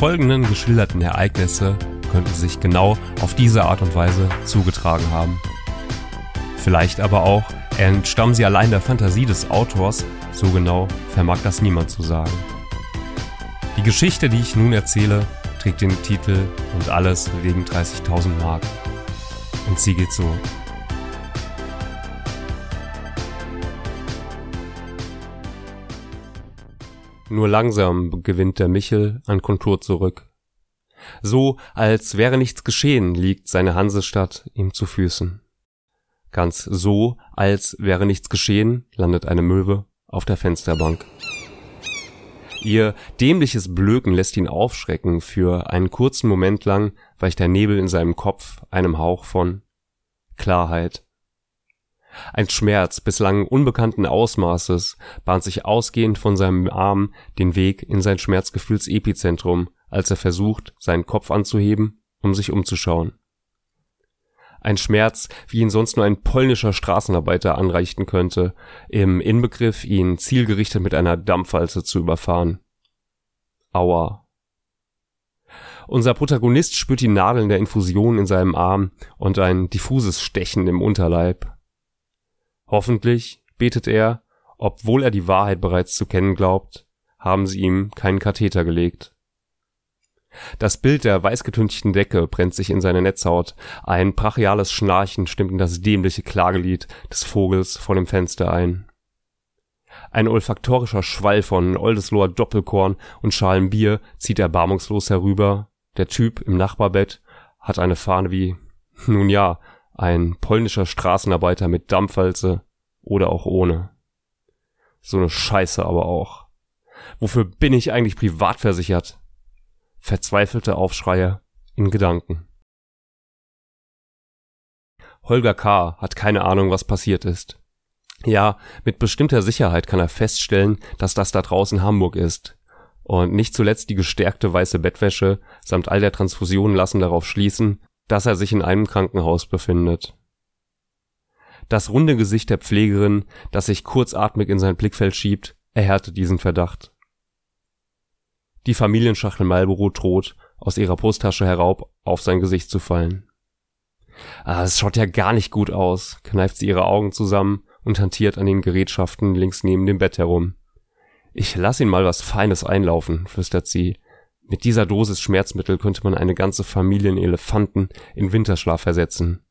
Folgenden geschilderten Ereignisse könnten sich genau auf diese Art und Weise zugetragen haben. Vielleicht aber auch entstammen sie allein der Fantasie des Autors, so genau vermag das niemand zu sagen. Die Geschichte, die ich nun erzähle, trägt den Titel Und alles wegen 30.000 Mark. Und sie geht so. Nur langsam gewinnt der Michel an Kontur zurück. So, als wäre nichts geschehen, liegt seine Hansestadt ihm zu Füßen. Ganz so, als wäre nichts geschehen, landet eine Möwe auf der Fensterbank. Ihr dämliches Blöken lässt ihn aufschrecken, für einen kurzen Moment lang weicht der Nebel in seinem Kopf einem Hauch von Klarheit. Ein Schmerz bislang unbekannten Ausmaßes bahnt sich ausgehend von seinem Arm den Weg in sein Schmerzgefühlsepizentrum, als er versucht, seinen Kopf anzuheben, um sich umzuschauen. Ein Schmerz, wie ihn sonst nur ein polnischer Straßenarbeiter anreichten könnte, im Inbegriff, ihn zielgerichtet mit einer Dampfwalze zu überfahren. Aua. Unser Protagonist spürt die Nadeln der Infusion in seinem Arm und ein diffuses Stechen im Unterleib. Hoffentlich, betet er, obwohl er die Wahrheit bereits zu kennen glaubt, haben sie ihm keinen Katheter gelegt. Das Bild der weißgetünchten Decke brennt sich in seine Netzhaut. Ein brachiales Schnarchen stimmt in das dämliche Klagelied des Vogels vor dem Fenster ein. Ein olfaktorischer Schwall von Oldesloher Doppelkorn und Schalen Bier zieht erbarmungslos herüber. Der Typ im Nachbarbett hat eine Fahne wie, nun ja, ein polnischer Straßenarbeiter mit Dampfwalze oder auch ohne. So ne Scheiße aber auch. Wofür bin ich eigentlich privat versichert? verzweifelte Aufschreie in Gedanken. Holger K. hat keine Ahnung, was passiert ist. Ja, mit bestimmter Sicherheit kann er feststellen, dass das da draußen Hamburg ist. Und nicht zuletzt die gestärkte weiße Bettwäsche samt all der Transfusionen lassen darauf schließen, dass er sich in einem Krankenhaus befindet. Das runde Gesicht der Pflegerin, das sich kurzatmig in sein Blickfeld schiebt, erhärtet diesen Verdacht. Die Familienschachtel Marlboro droht, aus ihrer Brusttasche herauf auf sein Gesicht zu fallen. Ah, es schaut ja gar nicht gut aus, kneift sie ihre Augen zusammen und hantiert an den Gerätschaften links neben dem Bett herum. Ich lass ihn mal was Feines einlaufen, flüstert sie. Mit dieser Dosis Schmerzmittel könnte man eine ganze Familie in Elefanten in Winterschlaf versetzen.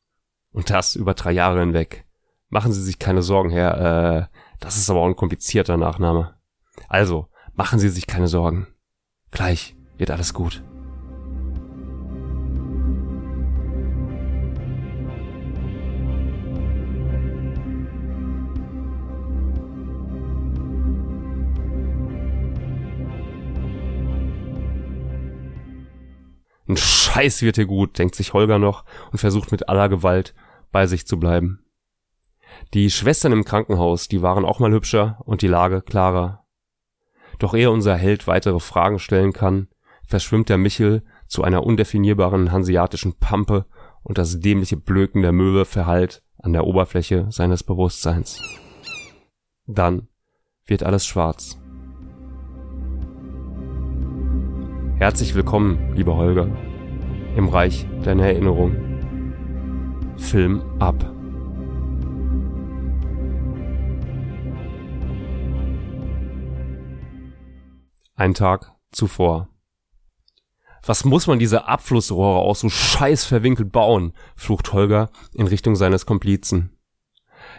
Und das über drei Jahre hinweg. Machen Sie sich keine Sorgen, Herr, äh, das ist aber auch ein komplizierter Nachname. Also, machen Sie sich keine Sorgen. Gleich wird alles gut. Ein Scheiß wird dir gut, denkt sich Holger noch und versucht mit aller Gewalt bei sich zu bleiben. Die Schwestern im Krankenhaus, die waren auch mal hübscher und die Lage klarer. Doch ehe unser Held weitere Fragen stellen kann, verschwimmt der Michel zu einer undefinierbaren hanseatischen Pampe und das dämliche Blöken der Möwe verhallt an der Oberfläche seines Bewusstseins. Dann wird alles schwarz. Herzlich willkommen, lieber Holger, im Reich deiner Erinnerung. Film ab. Ein Tag zuvor. Was muss man diese Abflussrohre auch so scheiß verwinkelt bauen? flucht Holger in Richtung seines Komplizen.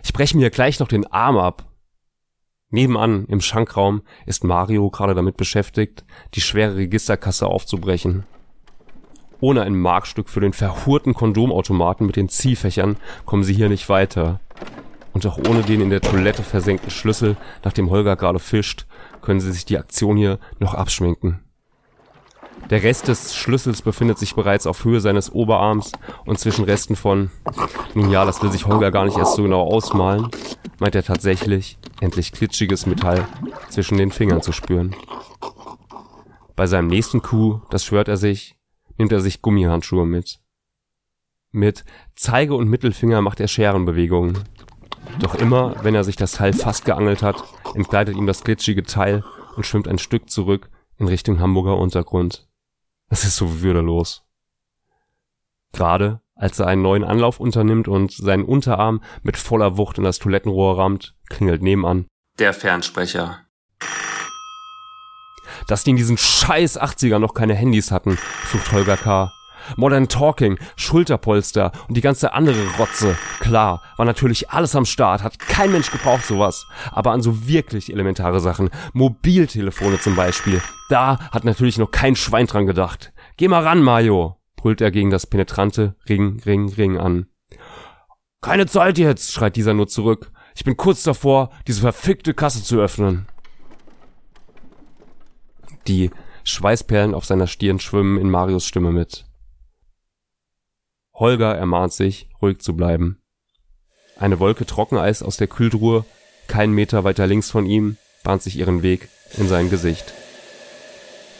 Ich breche mir gleich noch den Arm ab. Nebenan im Schankraum ist Mario gerade damit beschäftigt, die schwere Registerkasse aufzubrechen. Ohne ein Markstück für den verhurten Kondomautomaten mit den Ziehfächern kommen sie hier nicht weiter. Und auch ohne den in der Toilette versenkten Schlüssel, nach dem Holger gerade fischt, können sie sich die Aktion hier noch abschminken. Der Rest des Schlüssels befindet sich bereits auf Höhe seines Oberarms und zwischen Resten von, nun ja, das will sich Holger gar nicht erst so genau ausmalen, meint er tatsächlich, endlich glitschiges Metall zwischen den Fingern zu spüren. Bei seinem nächsten Coup, das schwört er sich, nimmt er sich Gummihandschuhe mit. Mit Zeige und Mittelfinger macht er Scherenbewegungen. Doch immer, wenn er sich das Teil fast geangelt hat, entgleitet ihm das glitschige Teil und schwimmt ein Stück zurück in Richtung Hamburger Untergrund. Es ist so würdelos. Gerade als er einen neuen Anlauf unternimmt und seinen Unterarm mit voller Wucht in das Toilettenrohr rammt, klingelt nebenan der Fernsprecher. Dass die in diesen scheiß 80er noch keine Handys hatten, flucht Holger K. Modern Talking, Schulterpolster und die ganze andere Rotze. Klar, war natürlich alles am Start, hat kein Mensch gebraucht sowas. Aber an so wirklich elementare Sachen, Mobiltelefone zum Beispiel, da hat natürlich noch kein Schwein dran gedacht. Geh mal ran, Mario brüllt er gegen das penetrante Ring, Ring, Ring an. Keine Zeit jetzt, schreit dieser nur zurück. Ich bin kurz davor, diese verfickte Kasse zu öffnen. Die Schweißperlen auf seiner Stirn schwimmen in Marios Stimme mit. Holger ermahnt sich, ruhig zu bleiben. Eine Wolke Trockeneis aus der Kühltruhe, keinen Meter weiter links von ihm, bahnt sich ihren Weg in sein Gesicht.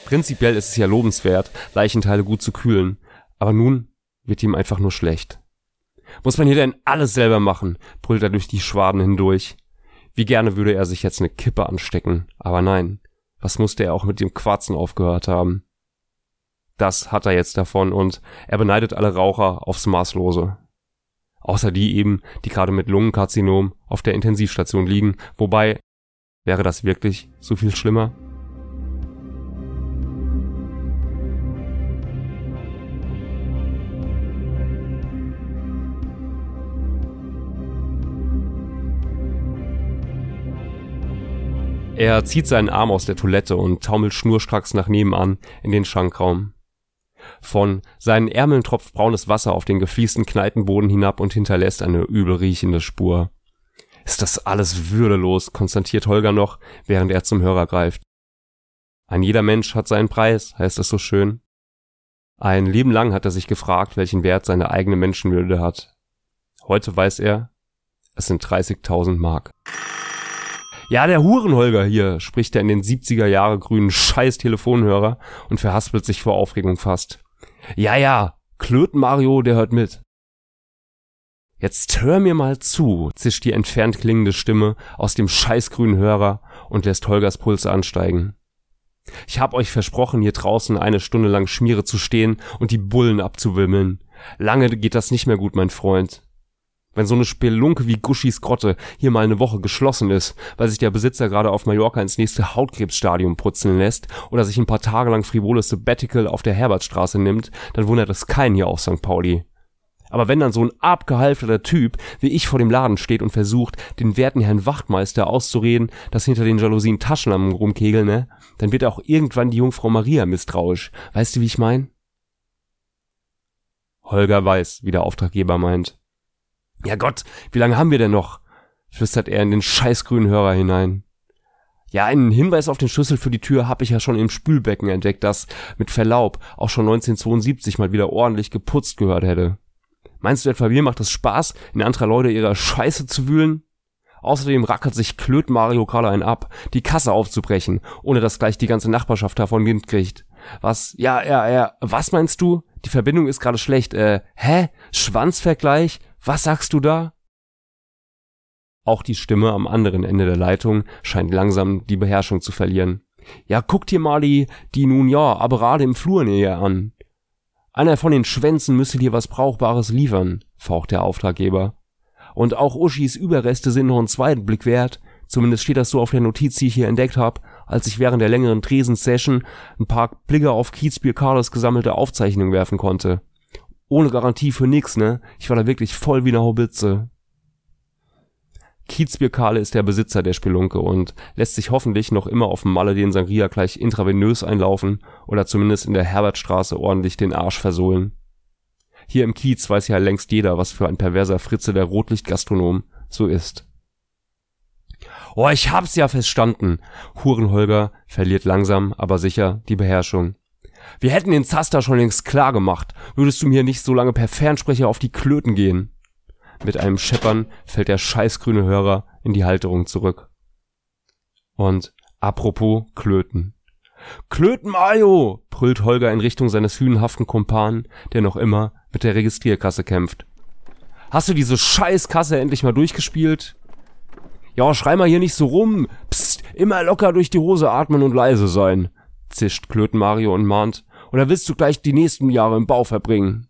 Prinzipiell ist es ja lobenswert, Leichenteile gut zu kühlen, aber nun wird ihm einfach nur schlecht. Muss man hier denn alles selber machen? brüllt er durch die Schwaden hindurch. Wie gerne würde er sich jetzt eine Kippe anstecken, aber nein, was musste er auch mit dem Quarzen aufgehört haben? Das hat er jetzt davon und er beneidet alle Raucher aufs Maßlose. Außer die eben, die gerade mit Lungenkarzinom auf der Intensivstation liegen, wobei, wäre das wirklich so viel schlimmer? Er zieht seinen Arm aus der Toilette und taumelt schnurstracks nach nebenan in den Schankraum. Von seinen Ärmeln tropft braunes Wasser auf den gefliesten Kneipenboden hinab und hinterlässt eine übel riechende Spur. Ist das alles würdelos, konstatiert Holger noch, während er zum Hörer greift. Ein jeder Mensch hat seinen Preis, heißt es so schön. Ein Leben lang hat er sich gefragt, welchen Wert seine eigene Menschenwürde hat. Heute weiß er, es sind 30.000 Mark. Ja, der Hurenholger hier, spricht er in den 70er Jahre grünen scheiß Telefonhörer und verhaspelt sich vor Aufregung fast. Ja, ja, Klöten Mario, der hört mit. Jetzt hör mir mal zu, zischt die entfernt klingende Stimme aus dem scheißgrünen Hörer und lässt Holgers Pulse ansteigen. Ich hab euch versprochen, hier draußen eine Stunde lang Schmiere zu stehen und die Bullen abzuwimmeln. Lange geht das nicht mehr gut, mein Freund. Wenn so eine Spelunke wie Guschis Grotte hier mal eine Woche geschlossen ist, weil sich der Besitzer gerade auf Mallorca ins nächste Hautkrebsstadium putzen lässt oder sich ein paar Tage lang frivoles Sabbatical auf der Herbertstraße nimmt, dann wundert es keinen hier auf St. Pauli. Aber wenn dann so ein abgehalfterter Typ wie ich vor dem Laden steht und versucht, den werten Herrn Wachtmeister auszureden, dass hinter den Jalousien Taschenlampen rumkegeln, ne, dann wird auch irgendwann die Jungfrau Maria misstrauisch. Weißt du, wie ich mein? Holger weiß, wie der Auftraggeber meint. Ja Gott, wie lange haben wir denn noch? flüstert er in den scheißgrünen Hörer hinein. Ja, einen Hinweis auf den Schlüssel für die Tür habe ich ja schon im Spülbecken entdeckt, das mit Verlaub auch schon 1972 mal wieder ordentlich geputzt gehört hätte. Meinst du etwa, mir macht es Spaß, in anderer Leute ihrer Scheiße zu wühlen? Außerdem rackert sich Klöt Mario gerade ein ab, die Kasse aufzubrechen, ohne dass gleich die ganze Nachbarschaft davon Wind kriegt. Was? Ja, ja, ja. Was meinst du? Die Verbindung ist gerade schlecht. Äh, hä? Schwanzvergleich? Was sagst du da? Auch die Stimme am anderen Ende der Leitung scheint langsam die Beherrschung zu verlieren. Ja, guck dir mal die, die nun ja, aber gerade im Flur näher an. Einer von den Schwänzen müsse dir was Brauchbares liefern, faucht der Auftraggeber. Und auch Uschis Überreste sind noch einen zweiten Blick wert. Zumindest steht das so auf der Notiz, die ich hier entdeckt habe, als ich während der längeren Tresensession ein paar Blicke auf Kiezbier Carlos gesammelte Aufzeichnungen werfen konnte ohne Garantie für nix, ne? Ich war da wirklich voll wie eine Haubitze. Kiezbierkale ist der Besitzer der Spelunke und lässt sich hoffentlich noch immer auf dem Malle den Sangria gleich intravenös einlaufen oder zumindest in der Herbertstraße ordentlich den Arsch versohlen. Hier im Kiez weiß ja längst jeder, was für ein perverser Fritze der Rotlichtgastronom so ist. Oh, ich hab's ja verstanden. Hurenholger verliert langsam, aber sicher die Beherrschung. Wir hätten den Zaster schon längst klar gemacht. Würdest du mir nicht so lange per Fernsprecher auf die Klöten gehen? Mit einem Scheppern fällt der scheißgrüne Hörer in die Halterung zurück. Und apropos Klöten. Klöten Mario! brüllt Holger in Richtung seines hünenhaften Kumpanen, der noch immer mit der Registrierkasse kämpft. Hast du diese Scheißkasse endlich mal durchgespielt? Ja, schrei mal hier nicht so rum. Psst, immer locker durch die Hose atmen und leise sein zischt Klöten Mario und mahnt, oder willst du gleich die nächsten Jahre im Bau verbringen?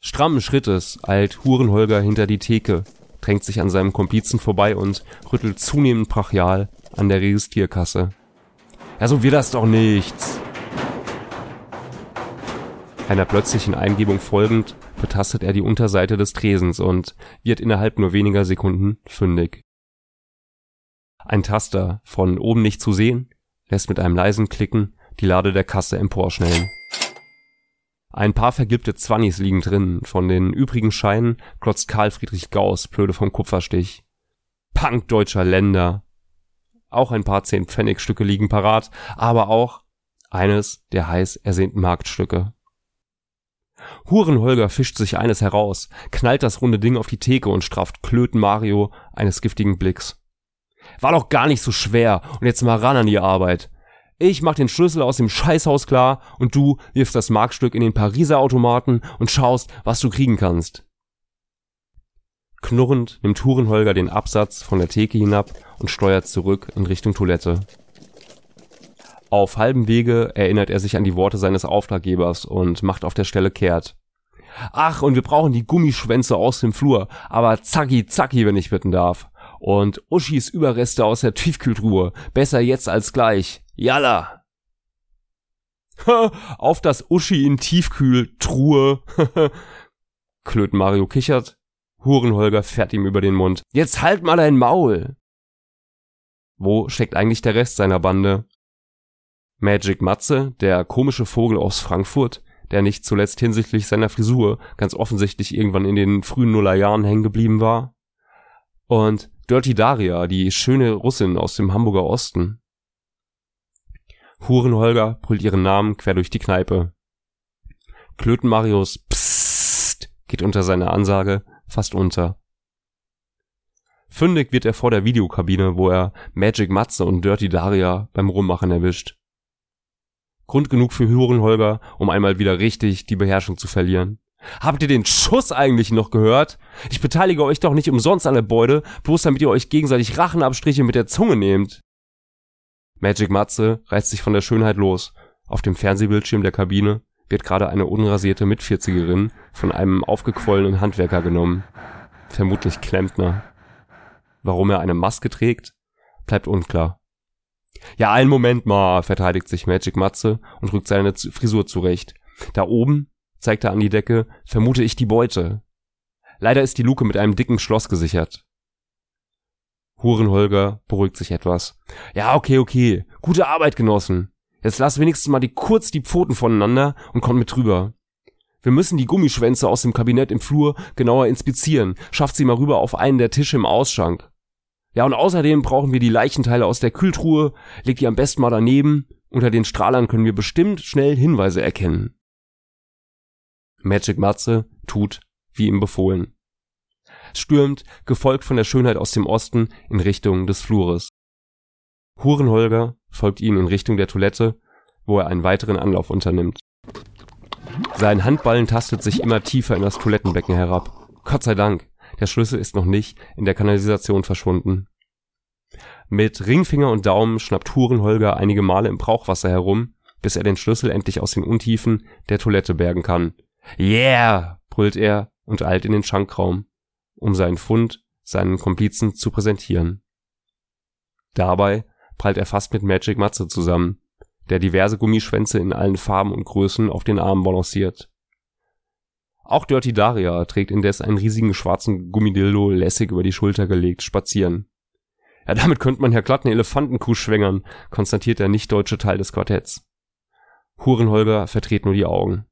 Strammen Schrittes eilt Hurenholger hinter die Theke, drängt sich an seinem Komplizen vorbei und rüttelt zunehmend brachial an der Registrierkasse. Ja, so wird das doch nichts. Einer plötzlichen Eingebung folgend betastet er die Unterseite des Tresens und wird innerhalb nur weniger Sekunden fündig. Ein Taster, von oben nicht zu sehen, lässt mit einem leisen Klicken die Lade der Kasse emporschnellen. Ein paar vergilbte Zwannis liegen drin, von den übrigen Scheinen klotzt Karl Friedrich Gauss blöde vom Kupferstich. Punk deutscher Länder. Auch ein paar Zehn-Pfennig-Stücke liegen parat, aber auch eines der heiß ersehnten Marktstücke. Hurenholger fischt sich eines heraus, knallt das runde Ding auf die Theke und straft Klöten Mario eines giftigen Blicks. War doch gar nicht so schwer und jetzt mal ran an die Arbeit. Ich mach den Schlüssel aus dem Scheißhaus klar und du wirfst das Markstück in den Pariser Automaten und schaust, was du kriegen kannst. Knurrend nimmt Hurenholger den Absatz von der Theke hinab und steuert zurück in Richtung Toilette. Auf halbem Wege erinnert er sich an die Worte seines Auftraggebers und macht auf der Stelle kehrt. Ach, und wir brauchen die Gummischwänze aus dem Flur, aber zacki zacki, wenn ich bitten darf. Und Uschis Überreste aus der Tiefkühltruhe, besser jetzt als gleich. Yalla! auf das Uschi in Tiefkühltruhe. Klöten Mario kichert. Hurenholger fährt ihm über den Mund. Jetzt halt mal dein Maul! Wo steckt eigentlich der Rest seiner Bande? Magic Matze, der komische Vogel aus Frankfurt, der nicht zuletzt hinsichtlich seiner Frisur ganz offensichtlich irgendwann in den frühen Nullerjahren hängen geblieben war. Und Dirty Daria, die schöne Russin aus dem Hamburger Osten. Hurenholger brüllt ihren Namen quer durch die Kneipe. Klöten Marius Psst geht unter seiner Ansage fast unter. Fündig wird er vor der Videokabine, wo er Magic Matze und Dirty Daria beim Rummachen erwischt. Grund genug für Hurenholger, um einmal wieder richtig die Beherrschung zu verlieren. Habt ihr den Schuss eigentlich noch gehört? Ich beteilige euch doch nicht umsonst an der Beute, bloß damit ihr euch gegenseitig Rachenabstriche mit der Zunge nehmt. Magic Matze reißt sich von der Schönheit los. Auf dem Fernsehbildschirm der Kabine wird gerade eine unrasierte Mitvierzigerin von einem aufgequollenen Handwerker genommen. Vermutlich Klempner. Warum er eine Maske trägt, bleibt unklar. Ja, einen Moment mal, verteidigt sich Magic Matze und rückt seine Frisur zurecht. Da oben, zeigt er an die Decke, vermute ich die Beute. Leider ist die Luke mit einem dicken Schloss gesichert. Hurenholger beruhigt sich etwas. Ja, okay, okay. Gute Arbeit, Genossen. Jetzt lass wenigstens mal die kurz die Pfoten voneinander und kommt mit drüber. Wir müssen die Gummischwänze aus dem Kabinett im Flur genauer inspizieren. Schafft sie mal rüber auf einen der Tische im Ausschank. Ja, und außerdem brauchen wir die Leichenteile aus der Kühltruhe, legt die am besten mal daneben, unter den Strahlern können wir bestimmt schnell Hinweise erkennen. Magic Matze tut, wie ihm befohlen. Stürmt, gefolgt von der Schönheit aus dem Osten, in Richtung des Flures. Hurenholger folgt ihnen in Richtung der Toilette, wo er einen weiteren Anlauf unternimmt. Sein Handballen tastet sich immer tiefer in das Toilettenbecken herab. Gott sei Dank. Der Schlüssel ist noch nicht in der Kanalisation verschwunden. Mit Ringfinger und Daumen schnappt Hurenholger einige Male im Brauchwasser herum, bis er den Schlüssel endlich aus den Untiefen der Toilette bergen kann. Yeah! brüllt er und eilt in den Schankraum, um seinen Fund seinen Komplizen zu präsentieren. Dabei prallt er fast mit Magic Matze zusammen, der diverse Gummischwänze in allen Farben und Größen auf den Armen balanciert. Auch Dirty Daria trägt indes einen riesigen schwarzen Gummidildo lässig über die Schulter gelegt spazieren. Ja, damit könnte man ja glatt eine Elefantenkuh schwängern, konstatiert der nicht-deutsche Teil des Quartetts. Hurenholger verdreht nur die Augen.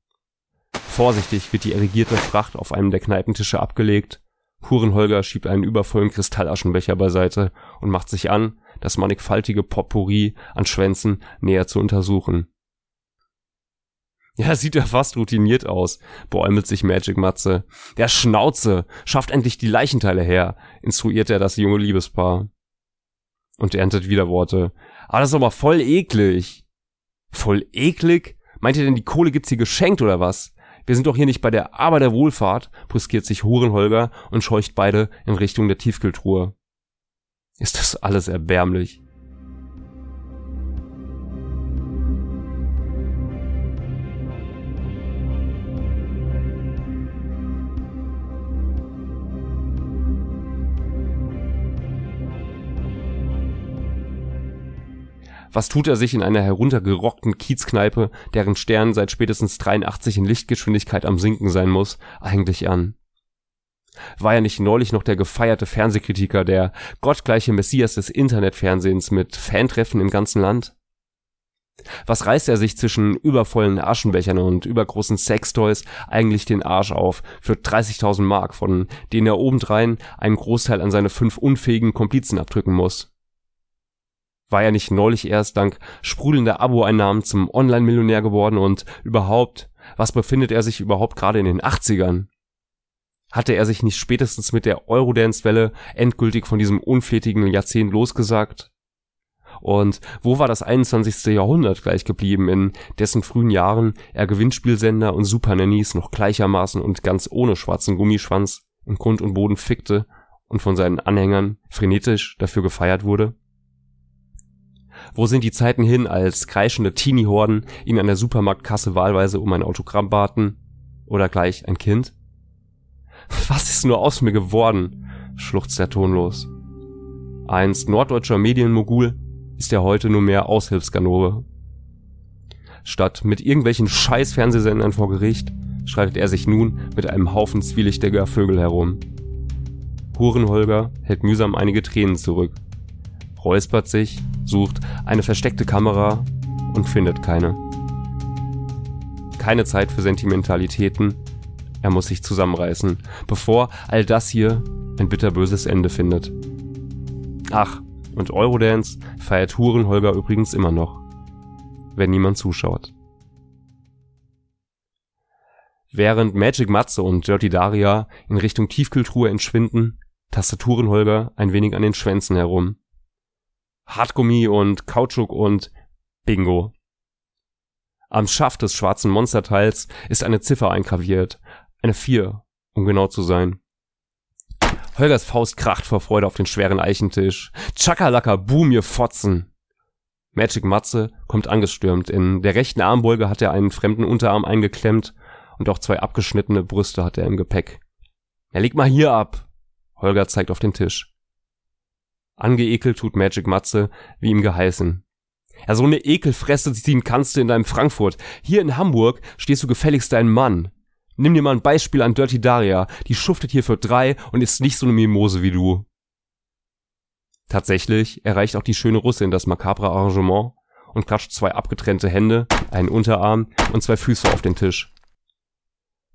Vorsichtig wird die erigierte Fracht auf einem der Kneipentische abgelegt. Hurenholger schiebt einen übervollen Kristallaschenbecher beiseite und macht sich an, das mannigfaltige Potpourri an Schwänzen näher zu untersuchen. Ja, sieht ja fast routiniert aus, bäumelt sich Magic Matze. Der Schnauze, schafft endlich die Leichenteile her, instruiert er das junge Liebespaar. Und erntet wieder Worte. Ah, das ist aber voll eklig. Voll eklig? Meint ihr denn, die Kohle gibt's hier geschenkt oder was? Wir sind doch hier nicht bei der Arbeit der Wohlfahrt, brüskiert sich Hurenholger und scheucht beide in Richtung der Tiefkühltruhe. Ist das alles erbärmlich? Was tut er sich in einer heruntergerockten Kiezkneipe, deren Stern seit spätestens 83 in Lichtgeschwindigkeit am Sinken sein muss, eigentlich an? War er nicht neulich noch der gefeierte Fernsehkritiker, der gottgleiche Messias des Internetfernsehens mit Fantreffen im ganzen Land? Was reißt er sich zwischen übervollen Aschenbechern und übergroßen Sextoys eigentlich den Arsch auf für 30.000 Mark, von denen er obendrein einen Großteil an seine fünf unfähigen Komplizen abdrücken muss? War er nicht neulich erst dank sprudelnder Abo-Einnahmen zum Online-Millionär geworden und überhaupt, was befindet er sich überhaupt gerade in den 80ern? Hatte er sich nicht spätestens mit der Eurodance-Welle endgültig von diesem unflätigen Jahrzehnt losgesagt? Und wo war das 21. Jahrhundert gleich geblieben, in dessen frühen Jahren er Gewinnspielsender und Supernannies noch gleichermaßen und ganz ohne schwarzen Gummischwanz in Grund und Boden fickte und von seinen Anhängern frenetisch dafür gefeiert wurde? Wo sind die Zeiten hin, als kreischende Teenie-Horden ihn an der Supermarktkasse wahlweise um ein Autogramm baten? Oder gleich ein Kind? Was ist nur aus mir geworden? schluchzt er tonlos. Einst norddeutscher Medienmogul ist er heute nur mehr Aushilfsganove. Statt mit irgendwelchen Scheiß-Fernsehsendern vor Gericht schreitet er sich nun mit einem Haufen zwielichtiger Vögel herum. Hurenholger hält mühsam einige Tränen zurück, räuspert sich, sucht eine versteckte Kamera und findet keine. Keine Zeit für Sentimentalitäten, er muss sich zusammenreißen, bevor all das hier ein bitterböses Ende findet. Ach, und Eurodance feiert Hurenholger übrigens immer noch, wenn niemand zuschaut. Während Magic Matze und Dirty Daria in Richtung Tiefkühltruhe entschwinden, tastet Hurenholger ein wenig an den Schwänzen herum. Hartgummi und Kautschuk und Bingo. Am Schaft des schwarzen Monsterteils ist eine Ziffer eingraviert, eine Vier, um genau zu sein. Holgers Faust kracht vor Freude auf den schweren Eichentisch. Chakalaka, boom, ihr Fotzen! Magic Matze kommt angestürmt. In der rechten Armbeuge hat er einen fremden Unterarm eingeklemmt und auch zwei abgeschnittene Brüste hat er im Gepäck. Er legt mal hier ab. Holger zeigt auf den Tisch. Angeekelt tut Magic Matze, wie ihm geheißen. Ja, so eine Ekelfresse ziehen kannst du in deinem Frankfurt. Hier in Hamburg stehst du gefälligst dein Mann. Nimm dir mal ein Beispiel an Dirty Daria. Die schuftet hier für drei und ist nicht so eine Mimose wie du. Tatsächlich erreicht auch die schöne Russin das makabre Arrangement und klatscht zwei abgetrennte Hände, einen Unterarm und zwei Füße auf den Tisch.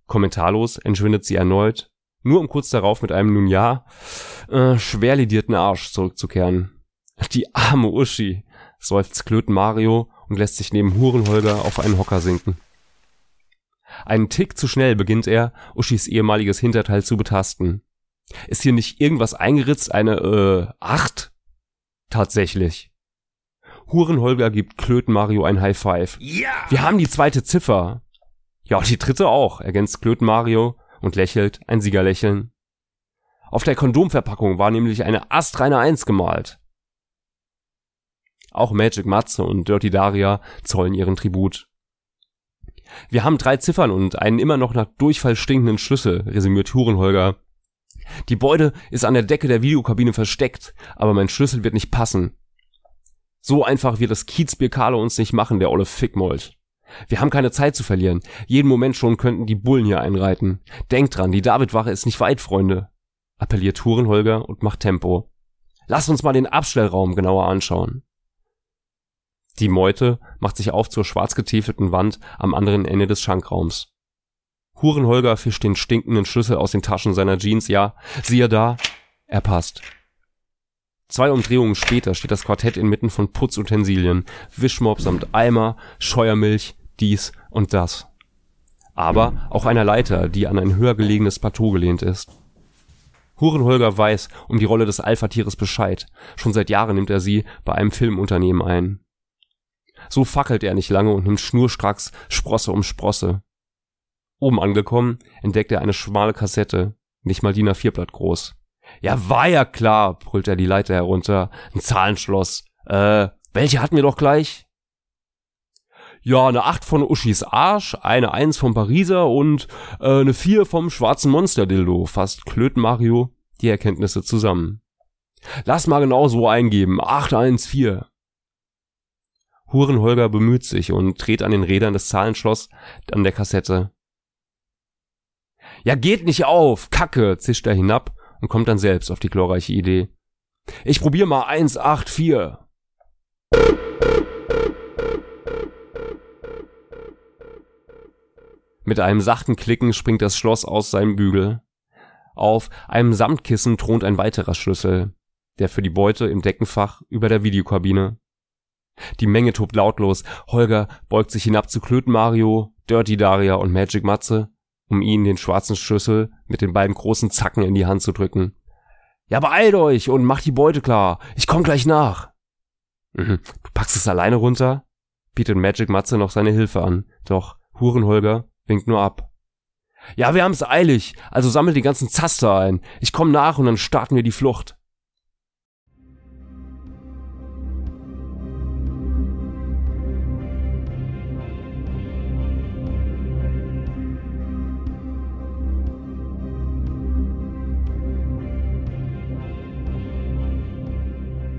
Kommentarlos entschwindet sie erneut, nur um kurz darauf mit einem nun ja äh, schwer lidierten Arsch zurückzukehren. Die arme Uschi, seufzt Klöten Mario und lässt sich neben Hurenholger auf einen Hocker sinken. Einen Tick zu schnell beginnt er, Uschis ehemaliges Hinterteil zu betasten. Ist hier nicht irgendwas eingeritzt, eine, äh, acht? Tatsächlich. Hurenholger gibt Klöten Mario ein High Five. Ja! Wir haben die zweite Ziffer. Ja, die dritte auch, ergänzt Klöten Mario und lächelt, ein Siegerlächeln. Auf der Kondomverpackung war nämlich eine astreine Eins gemalt. Auch Magic Matze und Dirty Daria zollen ihren Tribut. Wir haben drei Ziffern und einen immer noch nach Durchfall stinkenden Schlüssel, resümiert Hurenholger. Die Beute ist an der Decke der Videokabine versteckt, aber mein Schlüssel wird nicht passen. So einfach wird das Kiezbier Carlo uns nicht machen, der olle Fickmold. Wir haben keine Zeit zu verlieren. Jeden Moment schon könnten die Bullen hier einreiten. Denkt dran, die Davidwache ist nicht weit, Freunde. Appelliert Hurenholger und macht Tempo. Lass uns mal den Abstellraum genauer anschauen. Die Meute macht sich auf zur schwarz getäfelten Wand am anderen Ende des Schankraums. Hurenholger fischt den stinkenden Schlüssel aus den Taschen seiner Jeans, ja, siehe da, er passt. Zwei Umdrehungen später steht das Quartett inmitten von Putzutensilien, Wischmopp samt Eimer, Scheuermilch, dies und das. Aber auch einer Leiter, die an ein höher gelegenes Plateau gelehnt ist. Hurenholger weiß um die Rolle des Alpha-Tieres Bescheid. Schon seit Jahren nimmt er sie bei einem Filmunternehmen ein. So fackelt er nicht lange und nimmt schnurstracks Sprosse um Sprosse. Oben angekommen, entdeckt er eine schmale Kassette, nicht mal DIN A4-Blatt groß. Ja, war ja klar, brüllt er die Leiter herunter. Ein Zahlenschloss. Äh, welche hatten wir doch gleich? Ja, eine 8 von Uschis Arsch, eine 1 vom Pariser und äh, eine 4 vom schwarzen Monster-Dildo, fasst Klöten Mario die Erkenntnisse zusammen. Lass mal genau so eingeben, 814. Huren Holger bemüht sich und dreht an den Rädern des Zahlenschloss an der Kassette. Ja, geht nicht auf! Kacke! zischt er hinab und kommt dann selbst auf die glorreiche Idee. Ich probier mal 184. Mit einem sachten Klicken springt das Schloss aus seinem Bügel. Auf einem Samtkissen thront ein weiterer Schlüssel, der für die Beute im Deckenfach über der Videokabine. Die Menge tobt lautlos. Holger beugt sich hinab zu Klöten Mario, Dirty Daria und Magic Matze, um ihnen den schwarzen Schlüssel mit den beiden großen Zacken in die Hand zu drücken. Ja, beeilt euch und macht die Beute klar. Ich komm gleich nach. Mhm. Du packst es alleine runter? bietet Magic Matze noch seine Hilfe an. Doch Hurenholger winkt nur ab. Ja, wir haben's eilig, also sammelt die ganzen Zaster ein. Ich komm nach und dann starten wir die Flucht.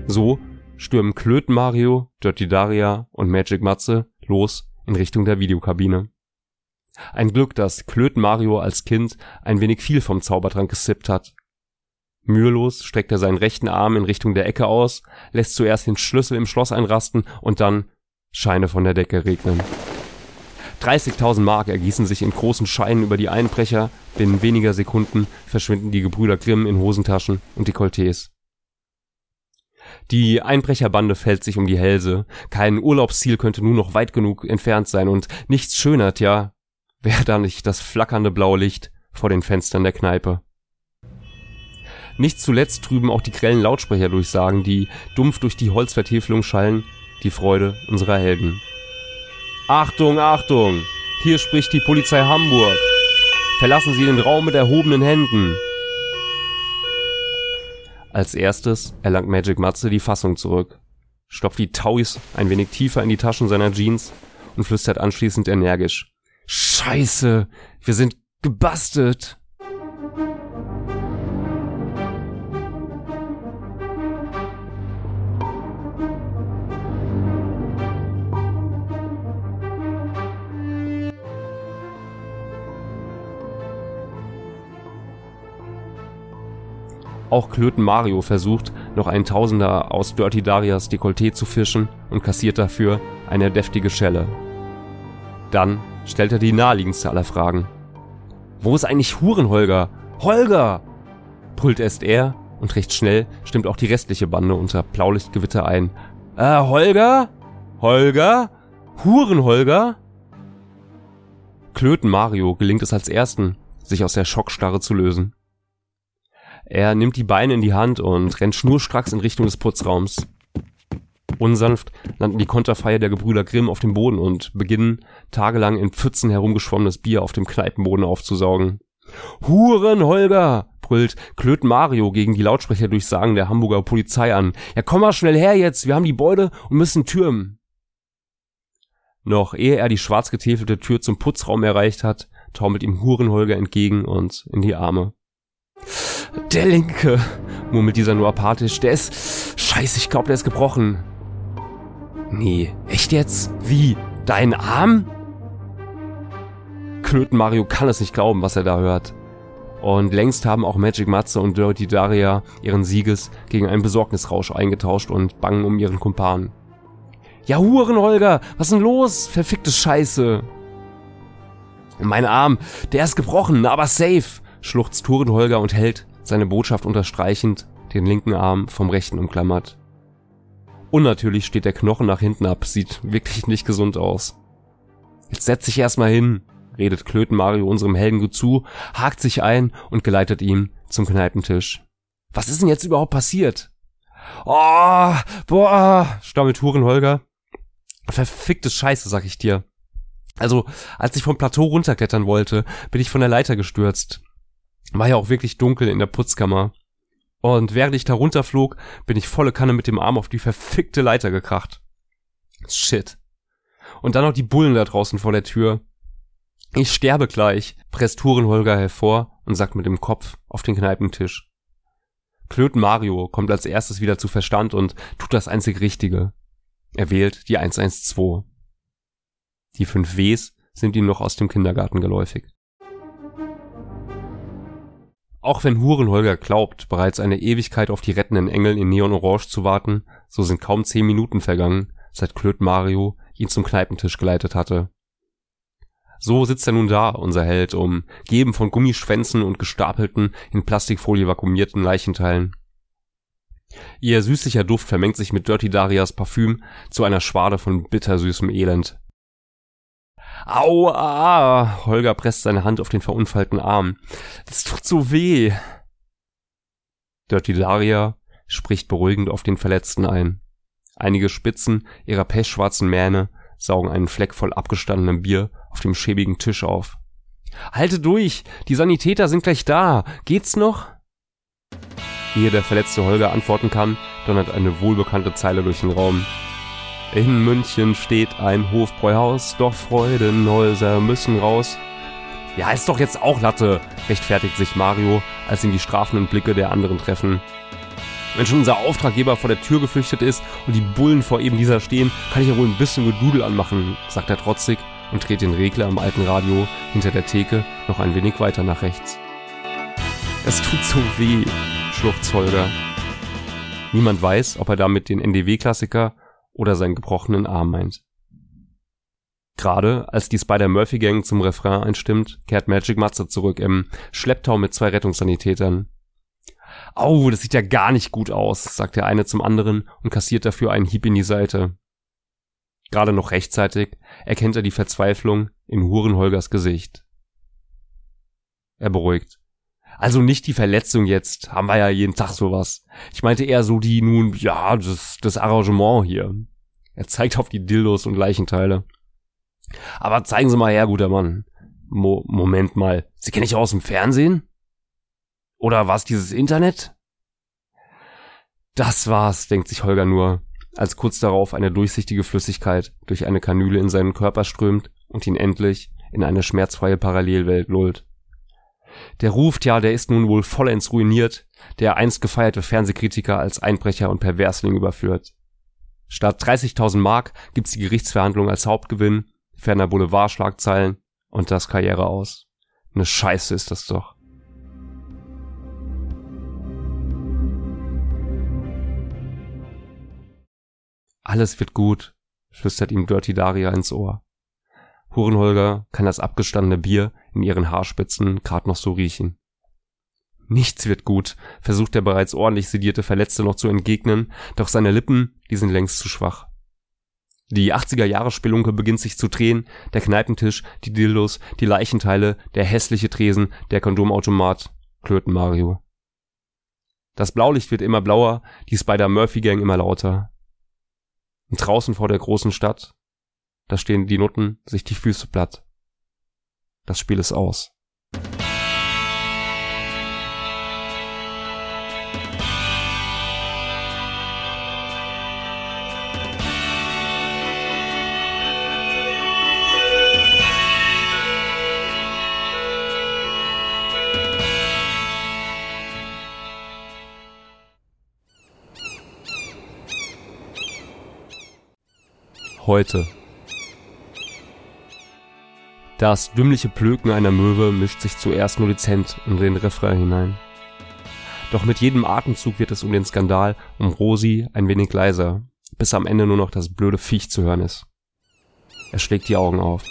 So stürmen Klöten Mario, Dirty Daria und Magic Matze los in Richtung der Videokabine. Ein Glück, dass Klöten Mario als Kind ein wenig viel vom Zaubertrank gesippt hat. Mühelos streckt er seinen rechten Arm in Richtung der Ecke aus, lässt zuerst den Schlüssel im Schloss einrasten und dann Scheine von der Decke regnen. 30.000 Mark ergießen sich in großen Scheinen über die Einbrecher, binnen weniger Sekunden verschwinden die Gebrüder Grimm in Hosentaschen und Dekolletés. Die Einbrecherbande fällt sich um die Hälse, kein Urlaubsziel könnte nun noch weit genug entfernt sein und nichts schöner, tja, wäre da nicht das flackernde blaue Licht vor den Fenstern der Kneipe. Nicht zuletzt trüben auch die grellen Lautsprecherdurchsagen, die dumpf durch die Holzvertäfelung schallen, die Freude unserer Helden. Achtung, Achtung! Hier spricht die Polizei Hamburg. Verlassen Sie den Raum mit erhobenen Händen. Als erstes erlangt Magic Matze die Fassung zurück, stopft die Tauis ein wenig tiefer in die Taschen seiner Jeans und flüstert anschließend energisch. Scheiße, wir sind gebastelt. Auch Klöten Mario versucht, noch einen Tausender aus Dirty Darias Dekolleté zu fischen und kassiert dafür eine deftige Schelle. Dann stellt er die naheliegendste aller Fragen. Wo ist eigentlich Hurenholger? Holger! brüllt erst er und recht schnell stimmt auch die restliche Bande unter Blaulichtgewitter ein. Äh, Holger? Holger? Hurenholger? Klöten Mario gelingt es als ersten, sich aus der Schockstarre zu lösen. Er nimmt die Beine in die Hand und rennt schnurstracks in Richtung des Putzraums. Unsanft landen die Konterfeier der Gebrüder Grimm auf dem Boden und beginnen, tagelang in Pfützen herumgeschwommenes Bier auf dem Kneipenboden aufzusaugen. Huren, Holger! brüllt Klöt Mario gegen die Lautsprecherdurchsagen der Hamburger Polizei an. Ja, komm mal schnell her jetzt, wir haben die Beute und müssen türmen. Noch ehe er die schwarz getäfelte Tür zum Putzraum erreicht hat, taumelt ihm Hurenholger entgegen und in die Arme. Der Linke, murmelt dieser nur apathisch. Der ist. Scheiße, ich glaube, der ist gebrochen. Nee, echt jetzt? Wie? Dein Arm? Klöten Mario kann es nicht glauben, was er da hört. Und längst haben auch Magic Matze und Dirty Daria ihren Sieges gegen einen Besorgnisrausch eingetauscht und bangen um ihren Kumpan. Ja, Huren, Holger, was ist denn los? Verfickte Scheiße. Mein Arm, der ist gebrochen, aber safe, schluchzt Turen Holger und hält, seine Botschaft unterstreichend, den linken Arm vom rechten umklammert. Unnatürlich steht der Knochen nach hinten ab, sieht wirklich nicht gesund aus. Jetzt setz dich erstmal hin, redet Klöten Mario unserem Helden gut zu, hakt sich ein und geleitet ihn zum Kneipentisch. Was ist denn jetzt überhaupt passiert? Oh, boah, stammelt Huren Holger. Verficktes Scheiße, sag ich dir. Also, als ich vom Plateau runterklettern wollte, bin ich von der Leiter gestürzt. War ja auch wirklich dunkel in der Putzkammer. Und während ich da runterflog, bin ich volle Kanne mit dem Arm auf die verfickte Leiter gekracht. Shit. Und dann noch die Bullen da draußen vor der Tür. Ich sterbe gleich, presst Hurenholger hervor und sackt mit dem Kopf auf den Kneipentisch. Klöten Mario kommt als erstes wieder zu Verstand und tut das einzig Richtige. Er wählt die 112. Die fünf Ws sind ihm noch aus dem Kindergarten geläufig. Auch wenn Hurenholger glaubt, bereits eine Ewigkeit auf die rettenden Engel in Neon Orange zu warten, so sind kaum zehn Minuten vergangen, seit Claude Mario ihn zum Kneipentisch geleitet hatte. So sitzt er nun da, unser Held, umgeben von Gummischwänzen und gestapelten, in Plastikfolie vakuumierten Leichenteilen. Ihr süßlicher Duft vermengt sich mit Dirty Darias Parfüm zu einer Schwade von bittersüßem Elend. Aua! Holger presst seine Hand auf den verunfallten Arm. Das tut so weh. Dirty Daria spricht beruhigend auf den Verletzten ein. Einige Spitzen ihrer pechschwarzen Mähne saugen einen Fleck voll abgestandenem Bier auf dem schäbigen Tisch auf. Halte durch! Die Sanitäter sind gleich da! Geht's noch? Ehe der verletzte Holger antworten kann, donnert eine wohlbekannte Zeile durch den Raum. In München steht ein Hofbräuhaus, doch Freudenhäuser müssen raus. Ja, ist doch jetzt auch Latte, rechtfertigt sich Mario, als ihn die strafenden Blicke der anderen treffen. Wenn schon unser Auftraggeber vor der Tür geflüchtet ist und die Bullen vor eben dieser stehen, kann ich ja wohl ein bisschen Gedudel anmachen, sagt er trotzig und dreht den Regler am alten Radio hinter der Theke noch ein wenig weiter nach rechts. Es tut so weh, schluchzt Holger. Niemand weiß, ob er damit den NDW-Klassiker oder seinen gebrochenen Arm meint. Gerade als die Spider-Murphy-Gang zum Refrain einstimmt, kehrt Magic Matze zurück im Schlepptau mit zwei Rettungssanitätern. Au, das sieht ja gar nicht gut aus, sagt der eine zum anderen und kassiert dafür einen Hieb in die Seite. Gerade noch rechtzeitig erkennt er die Verzweiflung in Hurenholgers Gesicht. Er beruhigt. Also nicht die Verletzung jetzt, haben wir ja jeden Tag sowas. Ich meinte eher so die nun, ja, das, das Arrangement hier. Er zeigt auf die Dildos und Leichenteile. Aber zeigen Sie mal her, guter Mann. Mo Moment mal, Sie kennen ich aus dem Fernsehen? Oder was dieses Internet? Das war's, denkt sich Holger nur, als kurz darauf eine durchsichtige Flüssigkeit durch eine Kanüle in seinen Körper strömt und ihn endlich in eine schmerzfreie Parallelwelt lullt. Der Ruf, ja, der ist nun wohl vollends ruiniert, der einst gefeierte Fernsehkritiker als Einbrecher und Perversling überführt. Statt 30.000 Mark gibt's die Gerichtsverhandlung als Hauptgewinn, ferner Boulevardschlagzeilen und das Karriere aus. Ne Scheiße ist das doch. Alles wird gut, flüstert ihm Dirty Daria ins Ohr. Hurenholger kann das abgestandene Bier in ihren Haarspitzen grad noch so riechen. Nichts wird gut, versucht der bereits ordentlich sedierte Verletzte noch zu entgegnen, doch seine Lippen, die sind längst zu schwach. Die 80er Jahre Spelunke beginnt sich zu drehen, der Kneipentisch, die Dildos, die Leichenteile, der hässliche Tresen, der Kondomautomat, klirrten Mario. Das Blaulicht wird immer blauer, die Spider-Murphy-Gang immer lauter. Und draußen vor der großen Stadt, da stehen die Nutten sich die Füße platt. Das Spiel ist aus. Heute das dümmliche Plöken einer Möwe mischt sich zuerst nur dezent in den Refrain hinein. Doch mit jedem Atemzug wird es um den Skandal um Rosi ein wenig leiser, bis am Ende nur noch das blöde Viech zu hören ist. Er schlägt die Augen auf.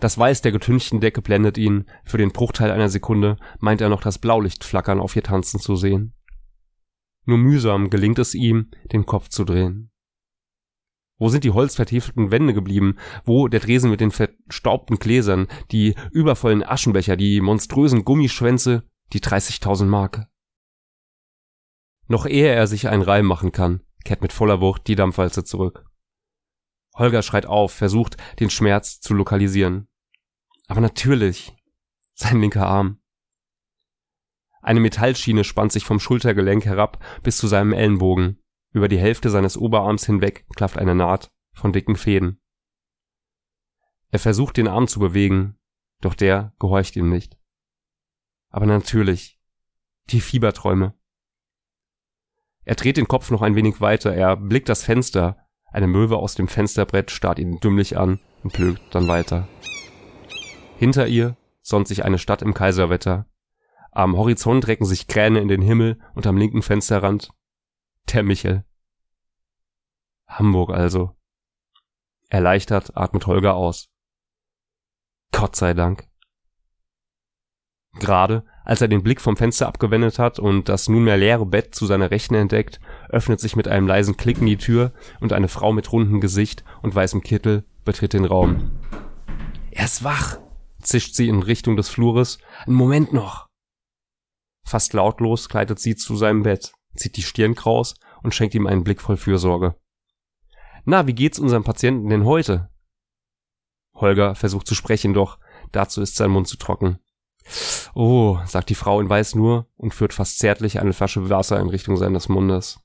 Das Weiß der getünchten Decke blendet ihn, für den Bruchteil einer Sekunde meint er noch das Blaulicht flackern auf ihr Tanzen zu sehen. Nur mühsam gelingt es ihm, den Kopf zu drehen. Wo sind die holzvertäfelten Wände geblieben? Wo der Dresen mit den verstaubten Gläsern, die übervollen Aschenbecher, die monströsen Gummischwänze, die 30.000 Mark? Noch ehe er sich einen Reim machen kann, kehrt mit voller Wucht die Dampfwalze zurück. Holger schreit auf, versucht, den Schmerz zu lokalisieren. Aber natürlich, sein linker Arm. Eine Metallschiene spannt sich vom Schultergelenk herab bis zu seinem Ellenbogen. Über die Hälfte seines Oberarms hinweg klafft eine Naht von dicken Fäden. Er versucht den Arm zu bewegen, doch der gehorcht ihm nicht. Aber natürlich, die Fieberträume. Er dreht den Kopf noch ein wenig weiter, er blickt das Fenster, Eine Möwe aus dem Fensterbrett starrt ihn dümmlich an und blökt dann weiter. Hinter ihr sonnt sich eine Stadt im Kaiserwetter. Am Horizont recken sich Kräne in den Himmel und am linken Fensterrand der Michel. Hamburg also. Erleichtert atmet Holger aus. Gott sei Dank. Gerade als er den Blick vom Fenster abgewendet hat und das nunmehr leere Bett zu seiner Rechten entdeckt, öffnet sich mit einem leisen Klicken die Tür und eine Frau mit rundem Gesicht und weißem Kittel betritt den Raum. Er ist wach, zischt sie in Richtung des Flures. Einen Moment noch. Fast lautlos gleitet sie zu seinem Bett, zieht die Stirn kraus und schenkt ihm einen Blick voll Fürsorge. Na, wie geht's unserem Patienten denn heute? Holger versucht zu sprechen, doch dazu ist sein Mund zu trocken. Oh, sagt die Frau in Weiß nur und führt fast zärtlich eine Flasche Wasser in Richtung seines Mundes.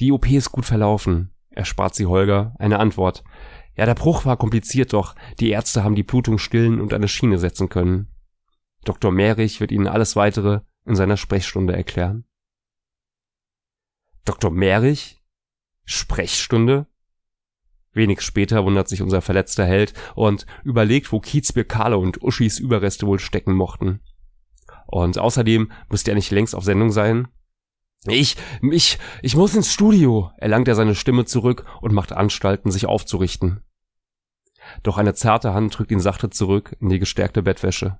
Die OP ist gut verlaufen, erspart sie Holger eine Antwort. Ja, der Bruch war kompliziert, doch die Ärzte haben die Blutung stillen und eine Schiene setzen können. Dr. Merich wird Ihnen alles weitere in seiner Sprechstunde erklären. Dr. Merich? Sprechstunde? Wenig später wundert sich unser verletzter Held und überlegt, wo Kiezbier Karle und Uschis Überreste wohl stecken mochten. Und außerdem müsste er nicht längst auf Sendung sein. Ich, ich, ich muss ins Studio, erlangt er seine Stimme zurück und macht Anstalten, sich aufzurichten. Doch eine zarte Hand drückt ihn sachte zurück in die gestärkte Bettwäsche.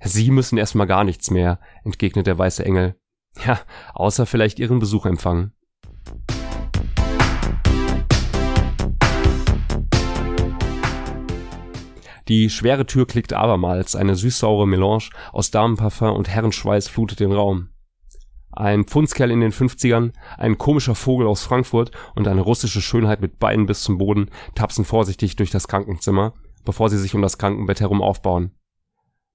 Sie müssen erstmal gar nichts mehr, entgegnet der weiße Engel. Ja, außer vielleicht Ihren Besuch empfangen. Die schwere Tür klickt abermals, eine süßsaure Melange aus Damenparfum und Herrenschweiß flutet den Raum. Ein Pfundskerl in den 50ern, ein komischer Vogel aus Frankfurt und eine russische Schönheit mit Beinen bis zum Boden tapsen vorsichtig durch das Krankenzimmer, bevor sie sich um das Krankenbett herum aufbauen.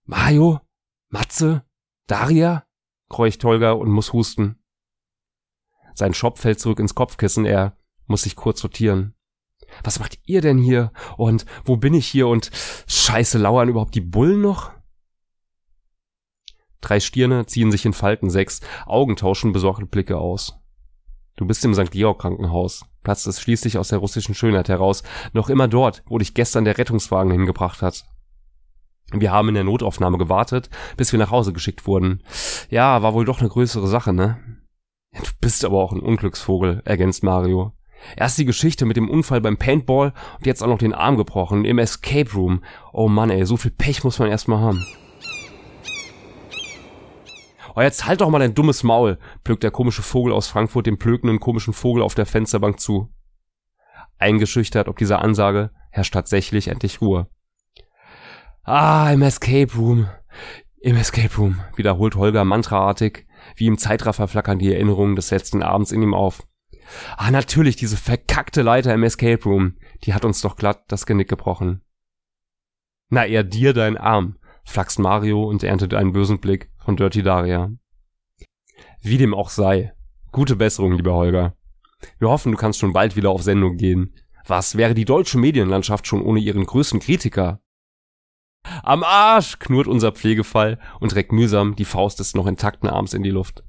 Mario? Matze? Daria? Kreucht Holger und muss husten. Sein Schopf fällt zurück ins Kopfkissen, er muss sich kurz sortieren was macht ihr denn hier? Und wo bin ich hier? Und scheiße, lauern überhaupt die Bullen noch? Drei Stirne ziehen sich in Falten, sechs Augen tauschen besorgte Blicke aus. Du bist im St. Georg Krankenhaus, platzt es schließlich aus der russischen Schönheit heraus, noch immer dort, wo dich gestern der Rettungswagen hingebracht hat. Wir haben in der Notaufnahme gewartet, bis wir nach Hause geschickt wurden. Ja, war wohl doch eine größere Sache, ne? Du bist aber auch ein Unglücksvogel, ergänzt Mario. Erst die Geschichte mit dem Unfall beim Paintball und jetzt auch noch den Arm gebrochen im Escape Room. Oh Mann, ey, so viel Pech muss man erstmal haben. Oh, jetzt halt doch mal dein dummes Maul, plögt der komische Vogel aus Frankfurt dem plögenden komischen Vogel auf der Fensterbank zu. Eingeschüchtert ob dieser Ansage herrscht tatsächlich endlich Ruhe. Ah, im Escape Room. Im Escape Room, wiederholt Holger mantraartig, wie im Zeitraffer flackern die Erinnerungen des letzten Abends in ihm auf. Ah, natürlich, diese verkackte Leiter im Escape Room. Die hat uns doch glatt das Genick gebrochen. Na, eher dir dein Arm, flaxt Mario und erntet einen bösen Blick von Dirty Daria. Wie dem auch sei. Gute Besserung, lieber Holger. Wir hoffen, du kannst schon bald wieder auf Sendung gehen. Was wäre die deutsche Medienlandschaft schon ohne ihren größten Kritiker? Am Arsch, knurrt unser Pflegefall und reckt mühsam die Faust des noch intakten Arms in die Luft.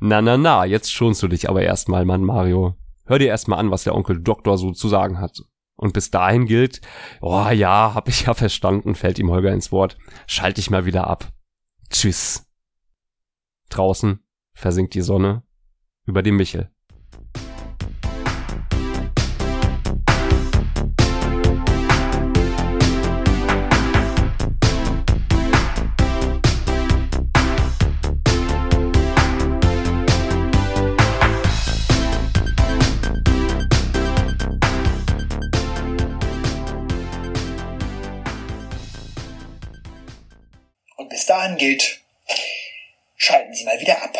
Na, na, na, jetzt schonst du dich aber erstmal, Mann Mario. Hör dir erstmal an, was der Onkel Doktor so zu sagen hat. Und bis dahin gilt, oh ja, hab ich ja verstanden, fällt ihm Holger ins Wort. Schalt dich mal wieder ab. Tschüss. Draußen versinkt die Sonne über dem Michel. Gilt, schalten Sie mal wieder ab.